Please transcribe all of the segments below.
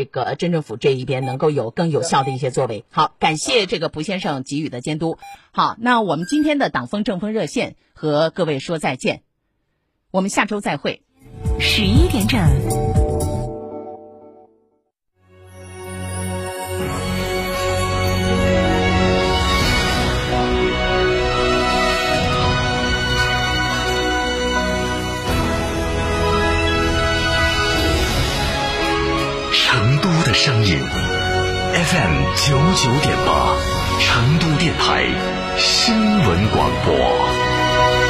这个镇政府这一边能够有更有效的一些作为。好，感谢这个蒲先生给予的监督。好，那我们今天的党风政风热线和各位说再见，我们下周再会。十一点整。九九点八，成都电台新闻广播。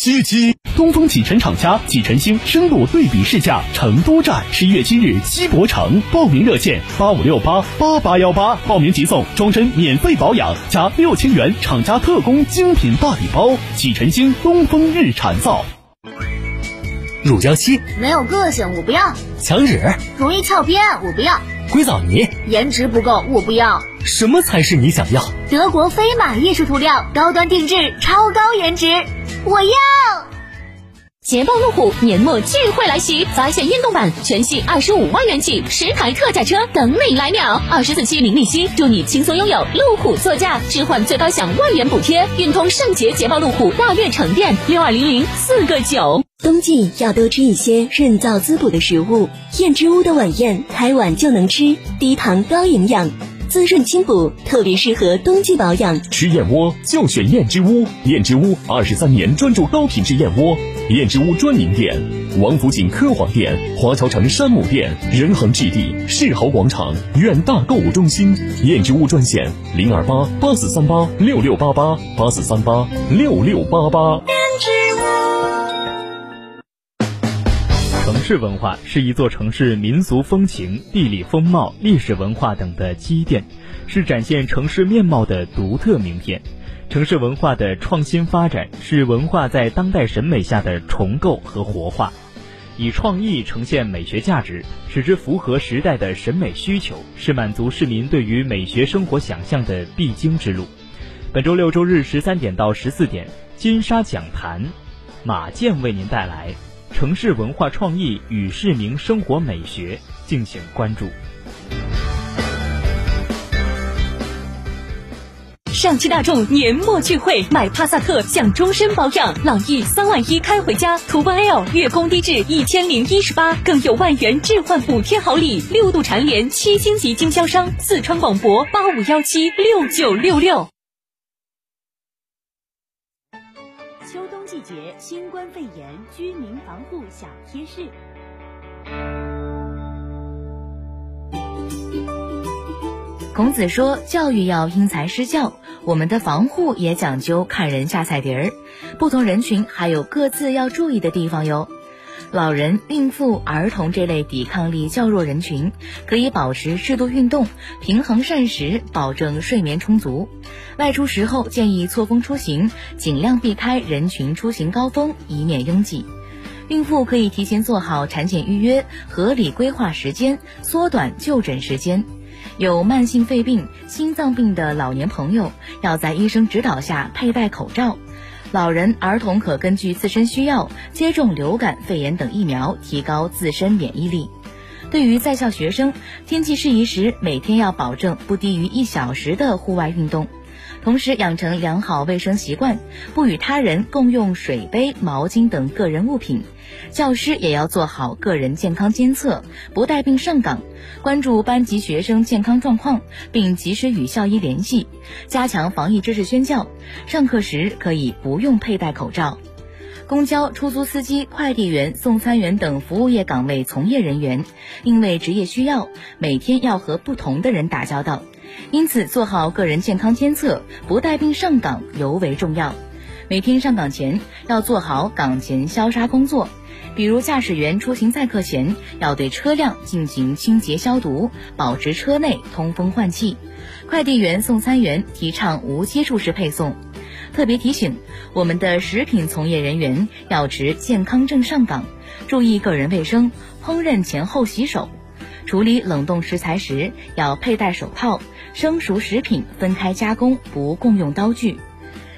七。七七东风启辰厂家启辰星深度对比试驾成都站，十一月七日西博城，报名热线八五六八八八幺八，报名即送终身免费保养加六千元厂家特供精品大礼包。启辰星东风日产造。乳胶漆没有个性，我不要。墙纸容易翘边，我不要。硅藻泥颜值不够，我不要。什么才是你想要？德国飞马艺术涂料，高端定制，超高颜值。我要捷豹路虎年末聚会来袭，发现运动版全系二十五万元起，十台特价车等你来秒，二十四期零利息，祝你轻松拥有路虎座驾，置换最高享万元补贴，运通圣捷捷豹路虎大悦城店六二零零四个九。冬季要多吃一些润燥滋补的食物，燕之屋的晚宴开碗就能吃，低糖高营养。滋润清补，特别适合冬季保养。吃燕窝就选燕之屋，燕之屋二十三年专注高品质燕窝。燕之屋专营店：王府井科华店、华侨城山姆店、仁恒置地、世豪广场、远大购物中心。燕之屋专线：零二八八四三八六六八八八四三八六六八八。市文化是一座城市民俗风情、地理风貌、历史文化等的积淀，是展现城市面貌的独特名片。城市文化的创新发展是文化在当代审美下的重构和活化，以创意呈现美学价值，使之符合时代的审美需求，是满足市民对于美学生活想象的必经之路。本周六周日十三点到十四点，金沙讲坛，马健为您带来。城市文化创意与市民生活美学，敬请关注。上汽大众年末聚会，买帕萨特享终身保养，朗逸三万一开回家，途观 L 月供低至一千零一十八，更有万元置换补贴好礼。六度蝉联七星级经销商，四川广博八五幺七六九六六。节新冠肺炎居民防护小贴士。孔子说：“教育要因材施教，我们的防护也讲究看人下菜碟儿。不同人群还有各自要注意的地方哟。”老人、孕妇、儿童这类抵抗力较弱人群，可以保持适度运动，平衡膳食，保证睡眠充足。外出时候建议错峰出行，尽量避开人群出行高峰，以免拥挤。孕妇可以提前做好产检预约，合理规划时间，缩短就诊时间。有慢性肺病、心脏病的老年朋友，要在医生指导下佩戴口罩。老人、儿童可根据自身需要接种流感、肺炎等疫苗，提高自身免疫力。对于在校学生，天气适宜时，每天要保证不低于一小时的户外运动，同时养成良好卫生习惯，不与他人共用水杯、毛巾等个人物品。教师也要做好个人健康监测，不带病上岗，关注班级学生健康状况，并及时与校医联系，加强防疫知识宣教。上课时可以不用佩戴口罩。公交、出租司机、快递员、送餐员等服务业岗位从业人员，因为职业需要，每天要和不同的人打交道，因此做好个人健康监测，不带病上岗尤为重要。每天上岗前要做好岗前消杀工作。比如驾驶员出行载客前要对车辆进行清洁消毒，保持车内通风换气；快递员送餐员提倡无接触式配送。特别提醒，我们的食品从业人员要持健康证上岗，注意个人卫生，烹饪前后洗手。处理冷冻食材时要佩戴手套，生熟食品分开加工，不共用刀具。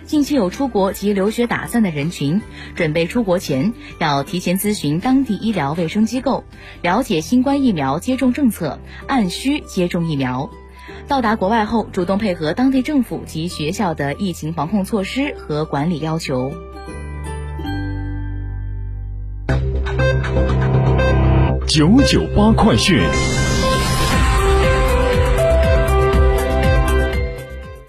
近期有出国及留学打算的人群，准备出国前要提前咨询当地医疗卫生机构，了解新冠疫苗接种政策，按需接种疫苗。到达国外后，主动配合当地政府及学校的疫情防控措施和管理要求。九九八快讯。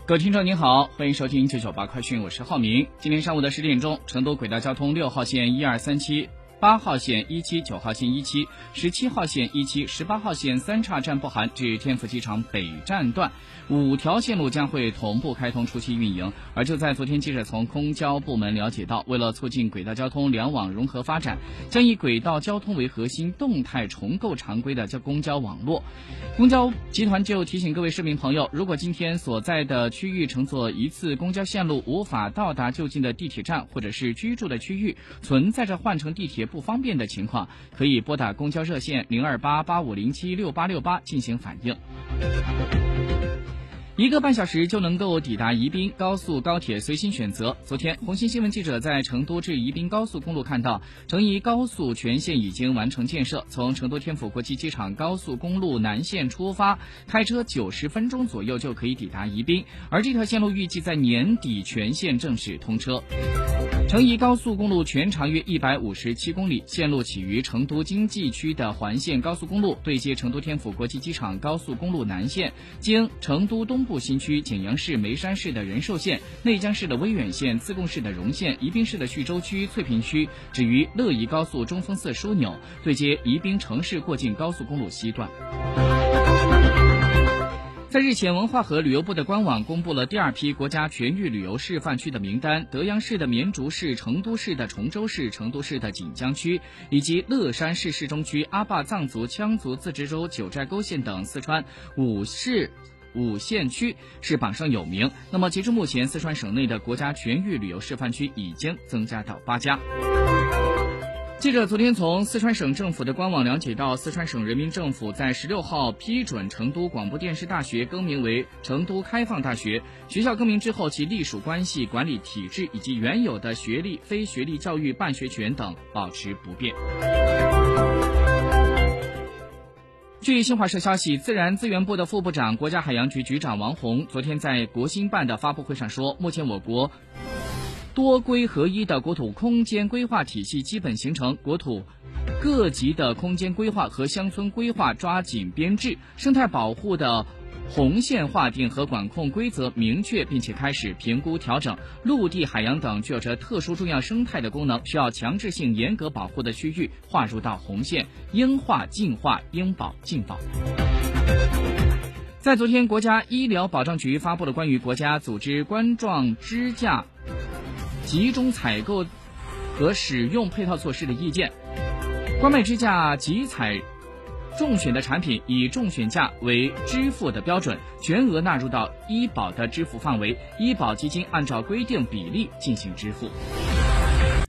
各位听众您好，欢迎收听九九八快讯，我是浩明。今天上午的十点钟，成都轨道交通六号线一二三七。八号线一期、九号线一期、十七号线一期、十八号线三岔站不含至天府机场北站段五条线路将会同步开通初期运营。而就在昨天，记者从公交部门了解到，为了促进轨道交通两网融合发展，将以轨道交通为核心，动态重构常规的交公交网络。公交集团就提醒各位市民朋友，如果今天所在的区域乘坐一次公交线路无法到达就近的地铁站，或者是居住的区域存在着换乘地铁。不方便的情况，可以拨打公交热线零二八八五零七六八六八进行反映。一个半小时就能够抵达宜宾，高速高铁随心选择。昨天，红星新闻记者在成都至宜宾高速公路看到，成宜高速全线已经完成建设，从成都天府国际机场高速公路南线出发，开车九十分钟左右就可以抵达宜宾。而这条线路预计在年底全线正式通车。成宜高速公路全长约一百五十七公里，线路起于成都经济区的环线高速公路，对接成都天府国际机场高速公路南线，经成都东。部新区、简阳市眉山市的仁寿县、内江市的威远县、自贡市的荣县、宜宾市的叙州区、翠屏区，止于乐宜高速中峰寺枢纽，对接宜宾城市过境高速公路西段。在日前，文化和旅游部的官网公布了第二批国家全域旅游示范区的名单，德阳市的绵竹市、成都市的崇州市、成都市的锦江区，以及乐山市市中区、阿坝藏族羌族自治州九寨沟县等四川五市。五县区是榜上有名。那么，截至目前，四川省内的国家全域旅游示范区已经增加到八家。记者昨天从四川省政府的官网了解到，四川省人民政府在十六号批准成都广播电视大学更名为成都开放大学。学校更名之后，其隶属关系、管理体制以及原有的学历、非学历教育办学权等保持不变。据新华社消息，自然资源部的副部长、国家海洋局局长王宏昨天在国新办的发布会上说，目前我国多规合一的国土空间规划体系基本形成，国土各级的空间规划和乡村规划抓紧编制，生态保护的。红线划定和管控规则明确，并且开始评估调整陆地、海洋等具有着特殊重要生态的功能，需要强制性严格保护的区域划入到红线，应划尽划，应保尽保。在昨天，国家医疗保障局发布了关于国家组织冠状支架集中采购和使用配套措施的意见，关卖支架集采。中选的产品以中选价为支付的标准，全额纳入到医保的支付范围，医保基金按照规定比例进行支付。